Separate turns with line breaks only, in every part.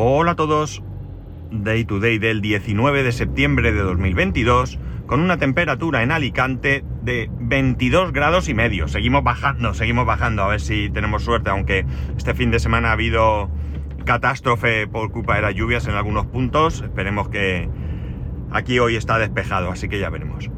Hola a todos. Day to day del 19 de septiembre de 2022 con una temperatura en Alicante de 22 grados y medio. Seguimos bajando, seguimos bajando a ver si tenemos suerte, aunque este fin de semana ha habido catástrofe por culpa de las lluvias en algunos puntos. Esperemos que aquí hoy está despejado, así que ya veremos.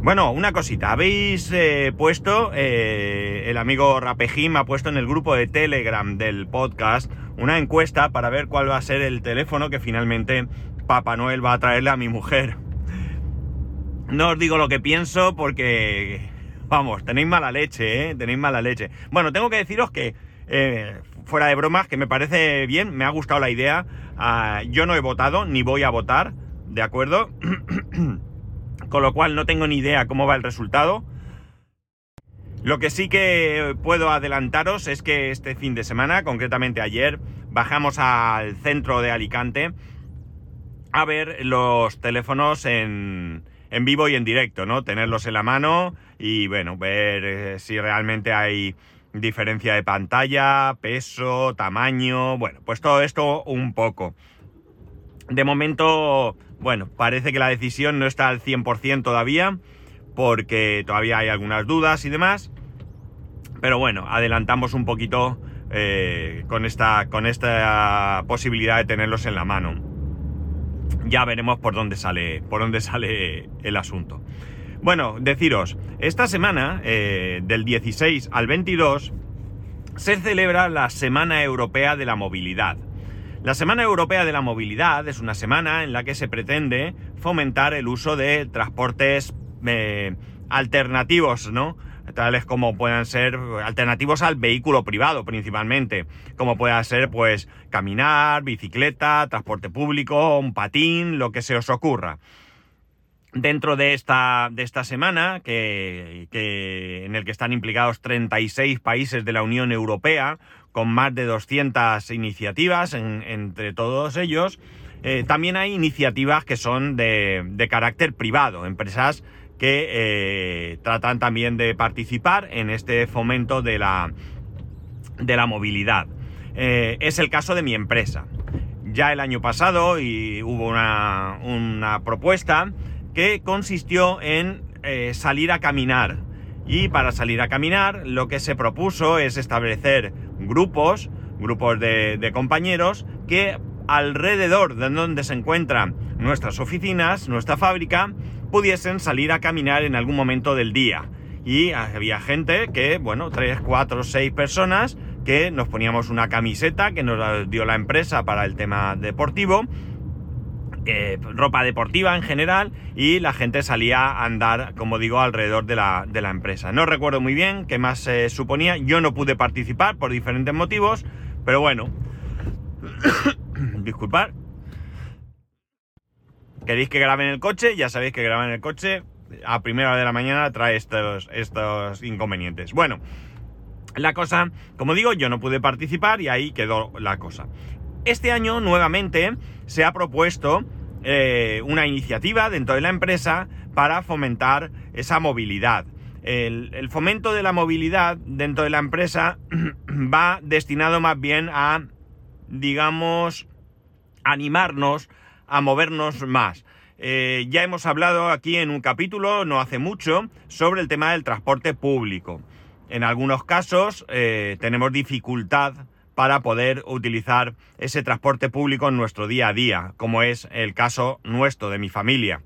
Bueno, una cosita, habéis eh, puesto, eh, el amigo Rapejim ha puesto en el grupo de Telegram del podcast una encuesta para ver cuál va a ser el teléfono que finalmente Papá Noel va a traerle a mi mujer. No os digo lo que pienso porque, vamos, tenéis mala leche, ¿eh? Tenéis mala leche. Bueno, tengo que deciros que, eh, fuera de bromas, que me parece bien, me ha gustado la idea. Ah, yo no he votado, ni voy a votar, ¿de acuerdo? con lo cual no tengo ni idea cómo va el resultado. Lo que sí que puedo adelantaros es que este fin de semana, concretamente ayer, bajamos al centro de Alicante a ver los teléfonos en, en vivo y en directo, ¿no? Tenerlos en la mano y, bueno, ver eh, si realmente hay diferencia de pantalla, peso, tamaño, bueno, pues todo esto un poco. De momento, bueno, parece que la decisión no está al 100% todavía, porque todavía hay algunas dudas y demás. Pero bueno, adelantamos un poquito eh, con, esta, con esta posibilidad de tenerlos en la mano. Ya veremos por dónde sale, por dónde sale el asunto. Bueno, deciros, esta semana, eh, del 16 al 22, se celebra la Semana Europea de la Movilidad. La Semana Europea de la Movilidad es una semana en la que se pretende fomentar el uso de transportes eh, alternativos, ¿no? Tales como puedan ser alternativos al vehículo privado principalmente, como pueda ser pues caminar, bicicleta, transporte público, un patín, lo que se os ocurra. Dentro de esta, de esta semana, que, en el que están implicados 36 países de la Unión Europea, con más de 200 iniciativas entre todos ellos. Eh, también hay iniciativas que son de, carácter privado, empresas que eh, tratan también de participar en este fomento de la, de la movilidad. Eh, es el caso de mi empresa. Ya el año pasado y hubo una, una propuesta que consistió en salir a caminar. Y para salir a caminar lo que se propuso es establecer grupos, grupos de, compañeros que alrededor de donde se encuentran nuestras oficinas, nuestra fábrica, pudiesen salir a caminar en algún momento del día. Y había gente que, bueno, tres, cuatro, seis personas que nos poníamos una camiseta que nos dio la empresa para el tema deportivo eh, ropa deportiva en general y la gente salía a andar, como digo, alrededor de la, empresa. No recuerdo muy bien qué más se suponía, yo no pude participar por diferentes motivos, pero bueno, disculpad. ¿Queréis que grabe en el coche? Ya sabéis que grabar en el coche a primera hora de la mañana trae estos, estos inconvenientes. Bueno, la cosa, como digo, yo no pude participar y ahí quedó la cosa. Este año nuevamente se ha propuesto eh, una iniciativa dentro de la empresa para fomentar esa movilidad. El, fomento de la movilidad dentro de la empresa va destinado más bien a, digamos, animarnos a movernos más. Eh, ya hemos hablado aquí en un capítulo, no hace mucho, sobre el tema del transporte público. En algunos casos eh, tenemos dificultad para poder utilizar ese transporte público en nuestro día a día, como es el caso nuestro, de mi familia.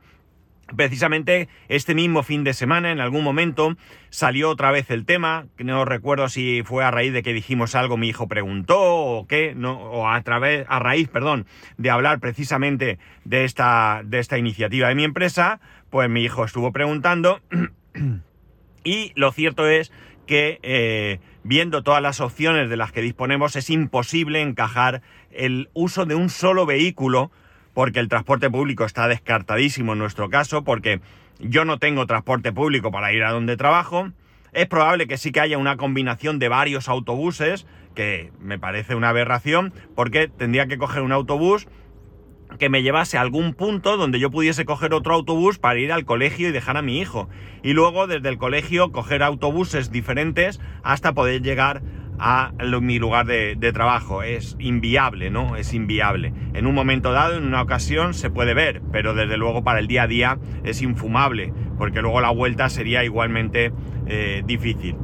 Precisamente este mismo fin de semana, en algún momento, salió otra vez el tema, no recuerdo si fue a raíz de que dijimos algo, mi hijo preguntó o qué, no, o a través, a raíz, perdón, de hablar precisamente de esta, de esta iniciativa de mi empresa, pues mi hijo estuvo preguntando y lo cierto es que eh, viendo todas las opciones de las que disponemos es imposible encajar el uso de un solo vehículo porque el transporte público está descartadísimo en nuestro caso porque yo no tengo transporte público para ir a donde trabajo. Es probable que sí que haya una combinación de varios autobuses, que me parece una aberración, porque tendría que coger un autobús que me llevase a algún punto donde yo pudiese coger otro autobús para ir al colegio y dejar a mi hijo. Y luego desde el colegio coger autobuses diferentes hasta poder llegar a mi lugar de, trabajo. Es inviable, ¿no? Es inviable. En un momento dado, en una ocasión, se puede ver, pero desde luego para el día a día es infumable, porque luego la vuelta sería igualmente eh, difícil.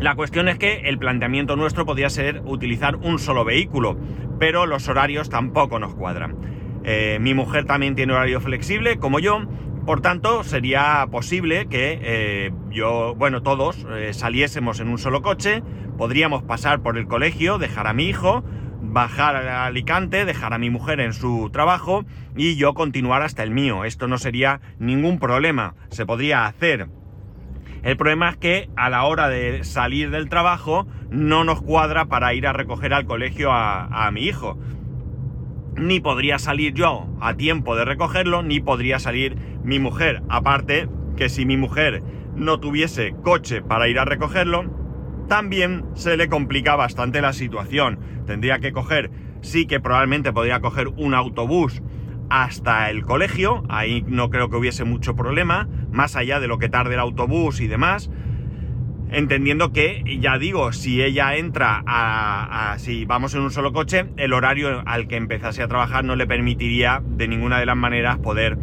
La cuestión es que el planteamiento nuestro podría ser utilizar un solo vehículo, pero los horarios tampoco nos cuadran. Eh, mi mujer también tiene horario flexible, como yo, por tanto, sería posible que eh, yo, bueno, todos eh, saliésemos en un solo coche, podríamos pasar por el colegio, dejar a mi hijo, bajar a Alicante, dejar a mi mujer en su trabajo y yo continuar hasta el mío. Esto no sería ningún problema, se podría hacer. El problema es que a la hora de salir del trabajo no nos cuadra para ir a recoger al colegio a mi hijo ni podría salir yo a tiempo de recogerlo, ni podría salir mi mujer. Aparte que si mi mujer no tuviese coche para ir a recogerlo, también se le complica bastante la situación. Tendría que coger, sí que probablemente podría coger un autobús hasta el colegio, ahí no creo que hubiese mucho problema, más allá de lo que tarde el autobús y demás, entendiendo que, ya digo, si ella entra a, si vamos en un solo coche, el horario al que empezase a trabajar no le permitiría de ninguna de las maneras poder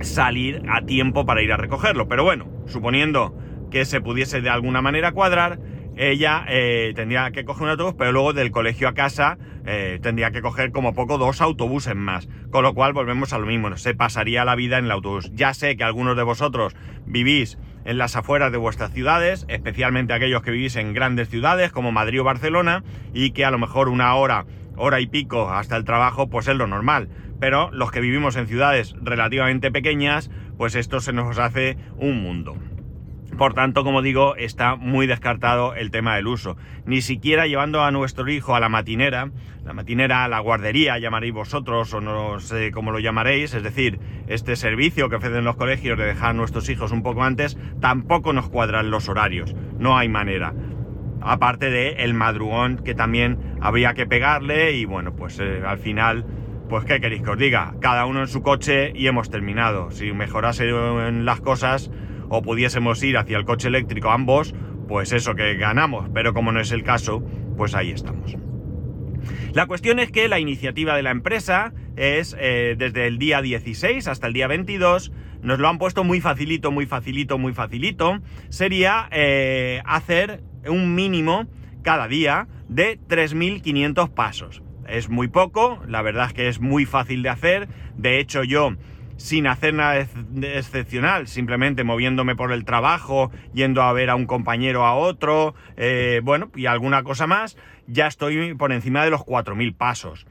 salir a tiempo para ir a recogerlo. Pero bueno, suponiendo que se pudiese de alguna manera cuadrar, ella eh, tendría que coger un autobús, pero luego del colegio a casa eh, tendría que coger como poco dos autobuses más. Con lo cual volvemos a lo mismo, se pasaría la vida en el autobús. Ya sé que algunos de vosotros vivís en las afueras de vuestras ciudades, especialmente aquellos que vivís en grandes ciudades como Madrid o Barcelona, y que a lo mejor una hora, hora y pico hasta el trabajo, pues es lo normal. Pero los que vivimos en ciudades relativamente pequeñas, pues esto se nos hace un mundo. Por tanto, como digo, está muy descartado el tema del uso. Ni siquiera llevando a nuestro hijo a la matinera, la matinera, la guardería, llamaréis vosotros o no sé cómo lo llamaréis, es decir, este servicio que ofrecen los colegios de dejar a nuestros hijos un poco antes, tampoco nos cuadran los horarios. No hay manera. Aparte de el madrugón que también habría que pegarle y bueno, pues eh, al final pues qué queréis que os diga, cada uno en su coche y hemos terminado. Si mejorase en las cosas, o pudiésemos ir hacia el coche eléctrico ambos, pues eso que ganamos, pero como no es el caso, pues ahí estamos. La cuestión es que la iniciativa de la empresa es eh, desde el día 16 hasta el día 22, nos lo han puesto muy facilito, muy facilito, muy facilito, sería eh, hacer un mínimo cada día de 3.500 pasos. Es muy poco, la verdad es que es muy fácil de hacer, de hecho yo sin hacer nada excepcional, simplemente moviéndome por el trabajo, yendo a ver a un compañero a otro, eh, bueno, y alguna cosa más, ya estoy por encima de los 4.000 pasos.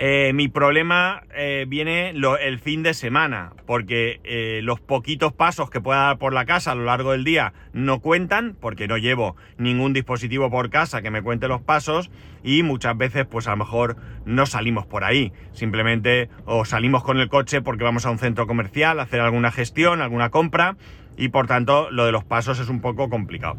Eh, mi problema eh, viene el fin de semana, porque eh, los poquitos pasos que pueda dar por la casa a lo largo del día no cuentan, porque no llevo ningún dispositivo por casa que me cuente los pasos y muchas veces pues a lo mejor no salimos por ahí, simplemente o salimos con el coche porque vamos a un centro comercial a hacer alguna gestión, alguna compra y por tanto lo de los pasos es un poco complicado.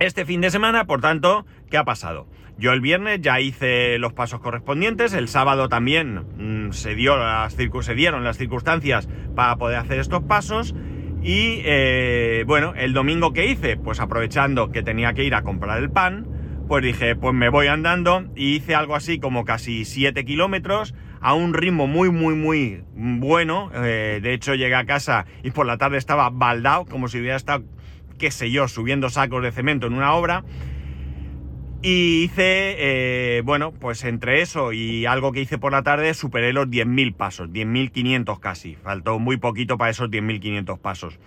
Este fin de semana, por tanto, ¿qué ha pasado? Yo el viernes ya hice los pasos correspondientes, el sábado también mm, se, dieron las circunstancias para poder hacer estos pasos y eh, bueno, el domingo que hice, pues aprovechando que tenía que ir a comprar el pan, pues dije, pues me voy andando y hice algo así como casi 7 kilómetros a un ritmo muy, muy, muy bueno. Eh, de hecho, llegué a casa y por la tarde estaba baldado, como si hubiera estado, qué sé yo, subiendo sacos de cemento en una obra. Y hice, eh, bueno, pues entre eso y algo que hice por la tarde, superé los 10.000 pasos, 10.500 casi. Faltó muy poquito para esos 10.500 pasos.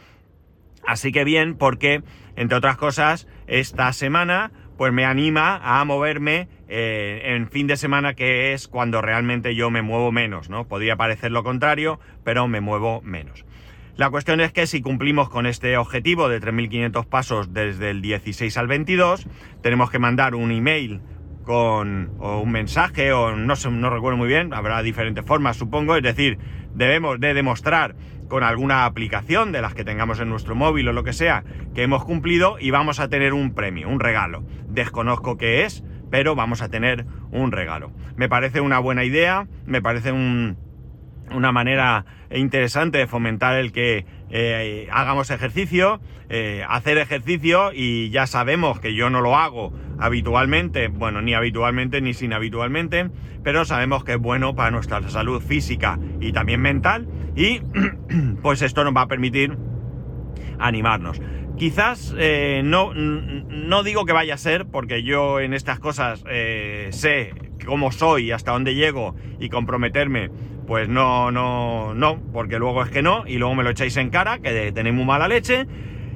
Así que bien, porque, entre otras cosas, esta semana, pues me anima a moverme eh, en fin de semana, que es cuando realmente yo me muevo menos, ¿no? Podría parecer lo contrario, pero me muevo menos. La cuestión es que si cumplimos con este objetivo de 3.500 pasos desde el 16 al 22, tenemos que mandar un email con o un mensaje o no sé, no recuerdo muy bien, habrá diferentes formas supongo, es decir, debemos de demostrar con alguna aplicación de las que tengamos en nuestro móvil o lo que sea que hemos cumplido y vamos a tener un premio, un regalo. Desconozco qué es, pero vamos a tener un regalo. Me parece una buena idea, me parece un una manera interesante de fomentar el que eh, hagamos ejercicio, eh, hacer ejercicio y ya sabemos que yo no lo hago habitualmente, bueno, ni habitualmente ni sin habitualmente, pero sabemos que es bueno para nuestra salud física y también mental y pues esto nos va a permitir animarnos. Quizás eh, no, no digo que vaya a ser, porque yo en estas cosas sé cómo soy y hasta dónde llego y comprometerme pues no, no, no, porque luego es que no, y luego me lo echáis en cara, que tenéis muy mala leche,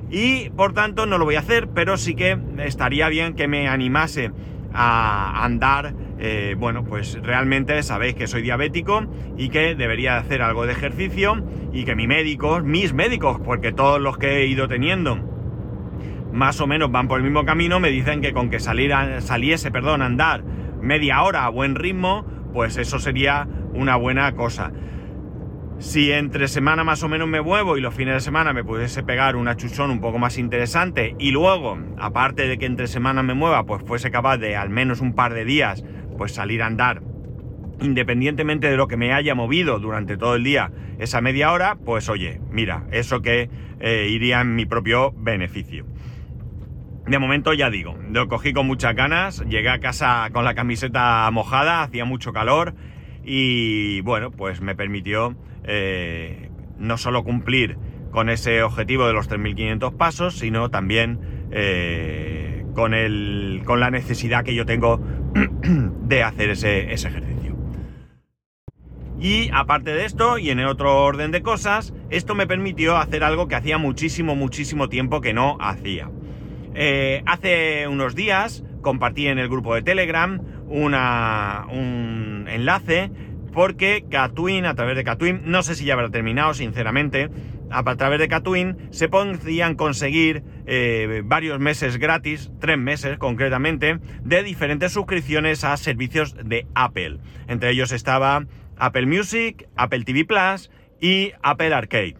y por tanto no lo voy a hacer, pero sí que estaría bien que me animase a andar, eh, bueno, pues realmente sabéis que soy diabético y que debería hacer algo de ejercicio y que mi médico, mis médicos, porque todos los que he ido teniendo, más o menos van por el mismo camino, me dicen que con que saliese, perdón, andar media hora a buen ritmo, pues eso sería una buena cosa. Si entre semana más o menos me muevo y los fines de semana me pudiese pegar una chuchón un poco más interesante y luego, aparte de que entre semana me mueva, pues fuese capaz de al menos un par de días, pues salir a andar, independientemente de lo que me haya movido durante todo el día, esa media hora, pues oye, mira, eso que eh, iría en mi propio beneficio. De momento ya digo, lo cogí con muchas ganas, llegué a casa con la camiseta mojada, hacía mucho calor y bueno, pues me permitió eh, no solo cumplir con ese objetivo de los 3.500 pasos, sino también eh, con, el, con la necesidad que yo tengo de hacer ese, ese ejercicio. Y aparte de esto, y en otro orden de cosas, esto me permitió hacer algo que hacía muchísimo, muchísimo tiempo que no hacía. Eh, hace unos días compartí en el grupo de Telegram un enlace porque Catwin, a través de Catwin, no sé si ya habrá terminado, sinceramente, a través de Catwin se podían conseguir eh, varios meses gratis, tres meses concretamente, de diferentes suscripciones a servicios de Apple. Entre ellos estaba Apple Music, Apple TV Plus y Apple Arcade.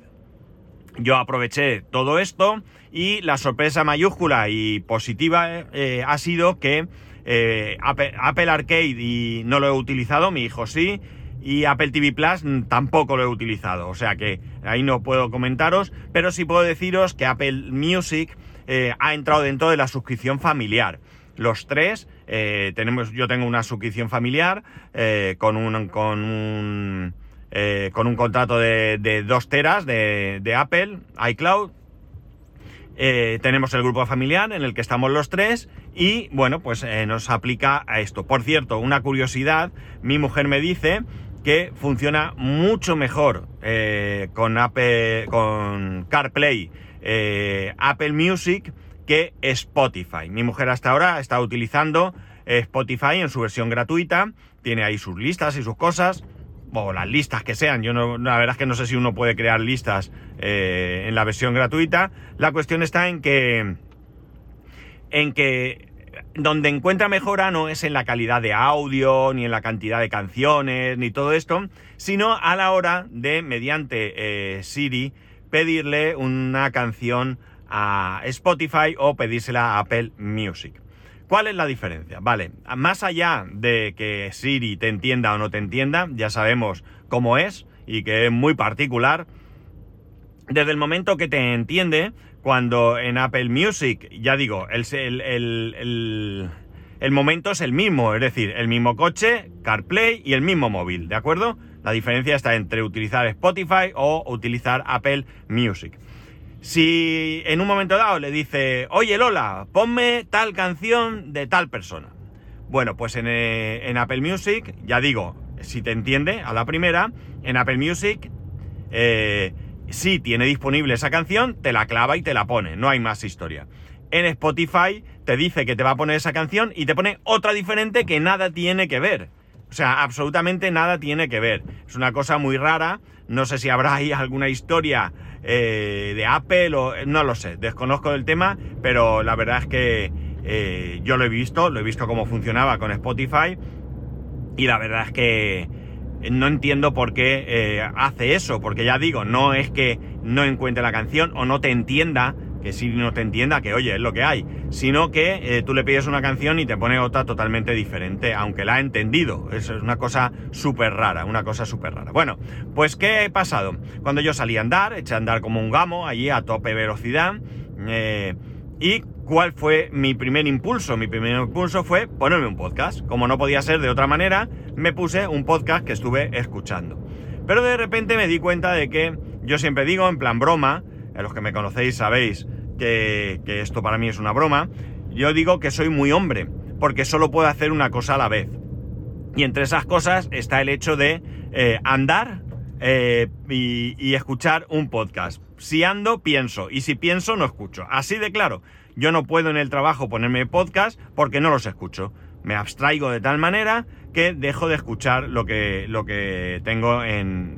Yo aproveché todo esto y la sorpresa mayúscula y positiva eh, ha sido que eh, Apple, Arcade y no lo he utilizado, mi hijo sí, y Apple TV Plus tampoco lo he utilizado, o sea que ahí no puedo comentaros, pero sí puedo deciros que Apple Music eh, ha entrado dentro de la suscripción familiar. Los tres, eh, tenemos, yo tengo una suscripción familiar con un, con un, con un contrato de, de 2 teras de, de Apple, iCloud, eh, tenemos el grupo familiar en el que estamos los tres y bueno, pues eh, nos aplica a esto. Por cierto, una curiosidad, mi mujer me dice que funciona mucho mejor eh, con, Apple, con CarPlay, Apple Music que Spotify. Mi mujer hasta ahora está utilizando Spotify en su versión gratuita, tiene ahí sus listas y sus cosas o las listas que sean. Yo no, la verdad es que no sé si uno puede crear listas eh, en la versión gratuita. La cuestión está en que, en que donde encuentra mejora no es en la calidad de audio, ni en la cantidad de canciones, ni todo esto, sino a la hora de, mediante eh, Siri, pedirle una canción a Spotify o pedírsela a Apple Music. ¿Cuál es la diferencia? Vale, más allá de que Siri te entienda o no te entienda, ya sabemos cómo es y que es muy particular. Desde el momento que te entiende, cuando en Apple Music, ya digo, el, el, el, momento es el mismo, es decir, el mismo coche, CarPlay y el mismo móvil, ¿de acuerdo? La diferencia está entre utilizar Spotify o utilizar Apple Music. Si en un momento dado le dice, oye Lola, ponme tal canción de tal persona. Bueno, pues en, eh, Apple Music, ya digo, si te entiende a la primera, en Apple Music, eh, si tiene disponible esa canción, te la clava y te la pone, no hay más historia. En Spotify te dice que te va a poner esa canción y te pone otra diferente que nada tiene que ver. O sea, absolutamente nada tiene que ver. Es una cosa muy rara. No sé si habrá ahí alguna historia eh, de Apple o no lo sé, desconozco el tema, pero la verdad es que eh, yo lo he visto, lo he visto cómo funcionaba con Spotify y la verdad es que no entiendo por qué eh, hace eso, porque ya digo, no es que no encuentre la canción o no te entienda que Siri no te entienda, que oye, es lo que hay, sino que eh, tú le pides una canción y te pone otra totalmente diferente, aunque la ha entendido. Eso es una cosa súper rara, una cosa súper rara. Bueno, pues ¿qué ha pasado? Cuando yo salí a andar, eché a andar como un gamo, allí a tope velocidad, eh, y ¿cuál fue mi primer impulso? Mi primer impulso fue ponerme un podcast. Como no podía ser de otra manera, me puse un podcast que estuve escuchando. Pero de repente me di cuenta de que yo siempre digo, en plan broma, a los que me conocéis sabéis que, esto para mí es una broma, yo digo que soy muy hombre, porque solo puedo hacer una cosa a la vez. Y entre esas cosas está el hecho de eh, andar eh, y, escuchar un podcast. Si ando, pienso, y si pienso, no escucho. Así de claro, yo no puedo en el trabajo ponerme podcast porque no los escucho. Me abstraigo de tal manera que dejo de escuchar lo que tengo en,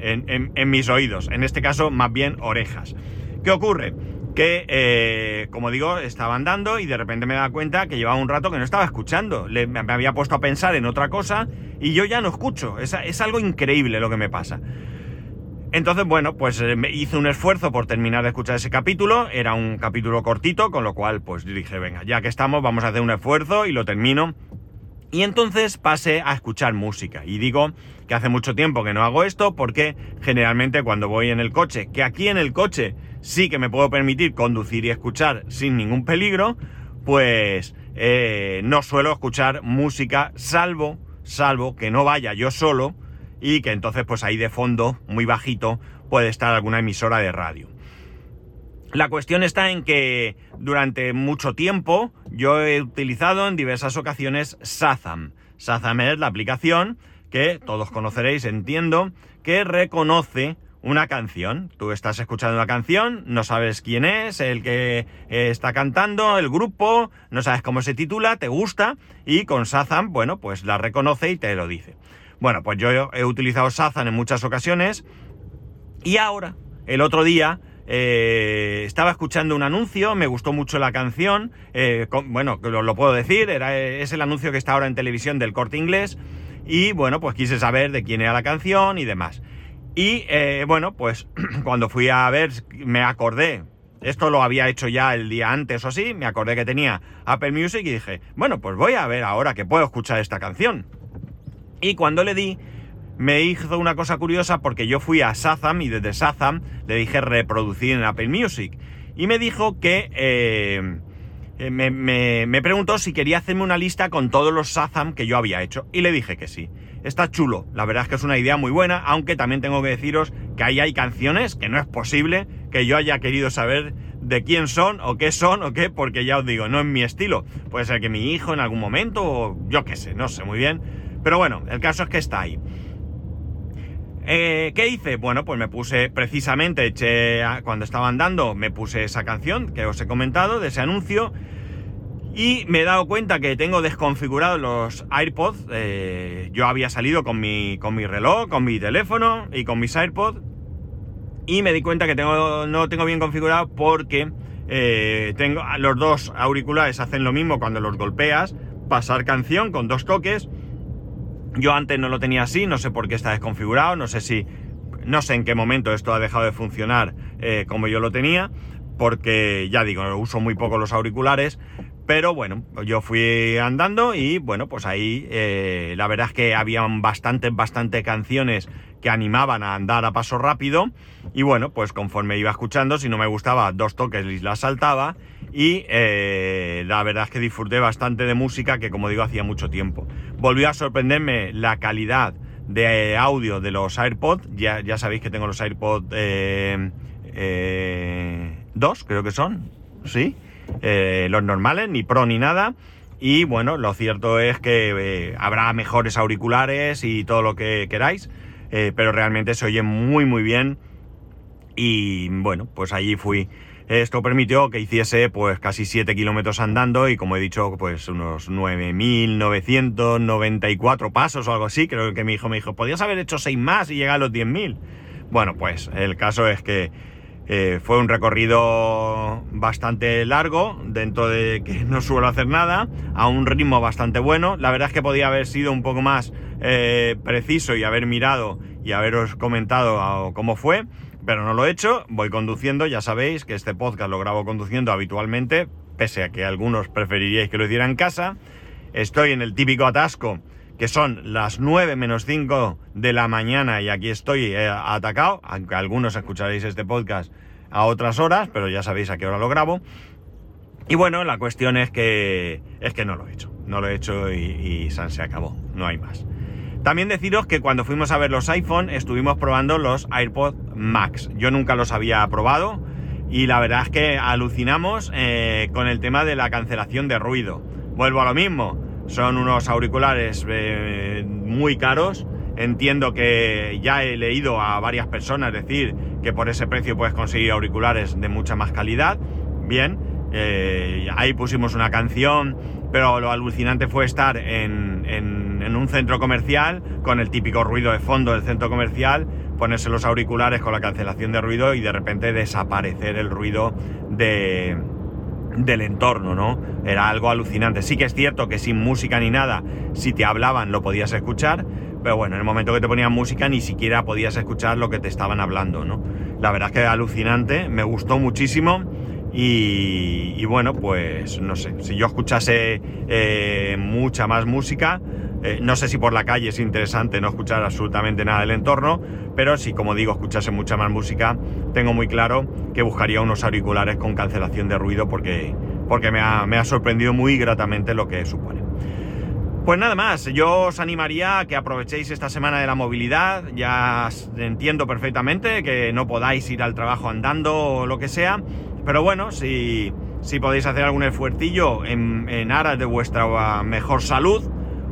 mis oídos, en este caso más bien orejas. ¿Qué ocurre? Que, eh, como digo, estaba andando y de repente me da cuenta que llevaba un rato que no estaba escuchando. me había puesto a pensar en otra cosa y yo ya no escucho. Es, es algo increíble lo que me pasa. Entonces, bueno, pues eh, hice un esfuerzo por terminar de escuchar ese capítulo. Era un capítulo cortito, con lo cual, pues dije, venga, ya que estamos, vamos a hacer un esfuerzo y lo termino. Y entonces pasé a escuchar música. Y digo que hace mucho tiempo que no hago esto porque generalmente cuando voy en el coche, que aquí en el coche sí que me puedo permitir conducir y escuchar sin ningún peligro, pues eh, no suelo escuchar música salvo, salvo que no vaya yo solo y que entonces pues ahí de fondo, muy bajito, puede estar alguna emisora de radio. La cuestión está en que durante mucho tiempo yo he utilizado en diversas ocasiones Sazam. Sazam es la aplicación que todos conoceréis, entiendo, que reconoce una canción. Tú estás escuchando una canción, no sabes quién es, el que eh, está cantando, el grupo, no sabes cómo se titula, te gusta y con Sazam, bueno, pues la reconoce y te lo dice. Bueno, pues yo he utilizado Sazam en muchas ocasiones y ahora, el otro día, eh, estaba escuchando un anuncio, me gustó mucho la canción, eh, bueno, lo, puedo decir, era, es el anuncio que está ahora en televisión del corte inglés, y bueno, pues quise saber de quién era la canción y demás. Y eh, bueno, pues cuando fui a ver, me acordé, esto lo había hecho ya el día antes o así, me acordé que tenía Apple Music y dije, bueno, pues voy a ver ahora que puedo escuchar esta canción. Y cuando le di, me hizo una cosa curiosa porque yo fui a Shazam y desde Shazam le dije reproducir en Apple Music. Y me dijo que... Eh, eh, me, preguntó si quería hacerme una lista con todos los Shazam que yo había hecho. Y le dije que sí. Está chulo. La verdad es que es una idea muy buena, aunque también tengo que deciros que ahí hay canciones que no es posible que yo haya querido saber de quién son o qué son o qué, porque ya os digo, no es mi estilo. Puede ser que mi hijo en algún momento o yo qué sé, no sé muy bien. Pero bueno, el caso es que está ahí. Eh, ¿Qué hice? Bueno, pues me puse precisamente, cuando estaba andando, me puse esa canción que os he comentado, de ese anuncio, y me he dado cuenta que tengo desconfigurados los AirPods. Eh, yo había salido con mi, con mi reloj, con mi teléfono y con mis AirPods, y me di cuenta que tengo, no tengo bien configurado porque eh, tengo, los dos auriculares hacen lo mismo cuando los golpeas, pasar canción con dos toques yo antes no lo tenía así, no sé por qué está desconfigurado, no sé si, no sé en qué momento esto ha dejado de funcionar eh, como yo lo tenía, porque ya digo, uso muy poco los auriculares, pero bueno, yo fui andando y bueno, pues ahí eh, la verdad es que habían bastantes, bastantes canciones que animaban a andar a paso rápido y bueno, pues conforme iba escuchando, si no me gustaba dos toques y las saltaba y eh, la verdad es que disfruté bastante de música que como digo hacía mucho tiempo. Volvió a sorprenderme la calidad de audio de los AirPods, ya, ya sabéis que tengo los AirPods 2, eh, eh, creo que son, ¿sí? Los normales, ni Pro ni nada. Y bueno, lo cierto es que habrá mejores auriculares y todo lo que queráis, pero realmente se oye muy muy bien. Y bueno, pues allí fui esto permitió que hiciese pues casi 7 kilómetros andando y como he dicho pues unos 9.994 pasos o algo así. Creo que mi hijo me dijo, podías haber hecho 6 más y llegar a los 10.000. Bueno, pues el caso es que eh, fue un recorrido bastante largo, dentro de que no suelo hacer nada, a un ritmo bastante bueno. La verdad es que podía haber sido un poco más eh, preciso y haber mirado y haberos comentado cómo fue pero no lo he hecho, voy conduciendo, ya sabéis que este podcast lo grabo conduciendo habitualmente, pese a que algunos preferiríais que lo hiciera en casa. Estoy en el típico atasco, que son las 9 menos 5 de la mañana y aquí estoy eh, atacado, aunque algunos escucharéis este podcast a otras horas, pero ya sabéis a qué hora lo grabo. Y bueno, la cuestión es que es que no lo he hecho, no lo he hecho y, se acabó, no hay más. También deciros que cuando fuimos a ver los iPhone estuvimos probando los AirPods Max. Yo nunca los había probado y la verdad es que alucinamos eh, con el tema de la cancelación de ruido. Vuelvo a lo mismo, son unos auriculares eh, muy caros. Entiendo que ya he leído a varias personas decir que por ese precio puedes conseguir auriculares de mucha más calidad. Bien, eh, ahí pusimos una canción, pero lo alucinante fue estar en, en, un centro comercial con el típico ruido de fondo del centro comercial, ponerse los auriculares con la cancelación de ruido y de repente desaparecer el ruido de, del entorno, ¿no? Era algo alucinante. Sí que es cierto que sin música ni nada, si te hablaban lo podías escuchar, pero bueno, en el momento que te ponían música ni siquiera podías escuchar lo que te estaban hablando, ¿no? La verdad es que alucinante, me gustó muchísimo y, bueno, pues no sé, si yo escuchase eh, mucha más música, eh, no sé si por la calle es interesante no escuchar absolutamente nada del entorno, pero si, como digo, escuchase mucha más música, tengo muy claro que buscaría unos auriculares con cancelación de ruido porque, porque me, ha, me ha sorprendido muy gratamente lo que supone. Pues nada más, yo os animaría a que aprovechéis esta semana de la movilidad. Ya entiendo perfectamente que no podáis ir al trabajo andando o lo que sea, pero bueno, si, si podéis hacer algún esfuercillo en, en aras de vuestra mejor salud,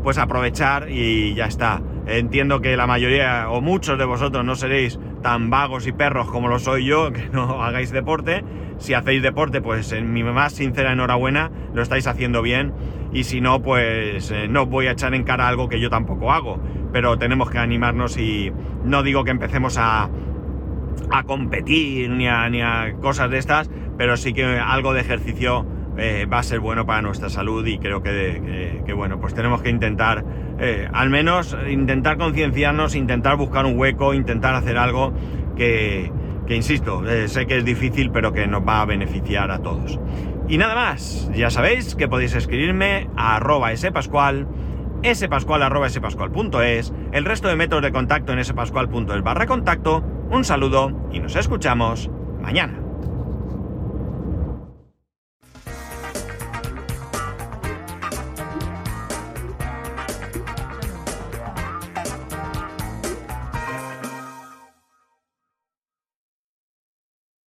pues aprovechar y ya está. Entiendo que la mayoría o muchos de vosotros no seréis tan vagos y perros como lo soy yo, que no hagáis deporte. Si hacéis deporte, pues en mi más sincera enhorabuena, lo estáis haciendo bien. Y si no, pues eh, no voy a echar en cara algo que yo tampoco hago. Pero tenemos que animarnos y no digo que empecemos a, a competir ni a, ni a cosas de estas, pero sí que algo de ejercicio eh, va a ser bueno para nuestra salud y creo que, bueno, pues tenemos que intentar, eh, al menos intentar concienciarnos, intentar buscar un hueco, intentar hacer algo que, que insisto, eh, sé que es difícil, pero que nos va a beneficiar a todos. Y nada más, ya sabéis que podéis escribirme a arroba spascual, spascual arroba spascual.es, el resto de métodos de contacto en spascual.es barra contacto, un saludo y nos escuchamos mañana.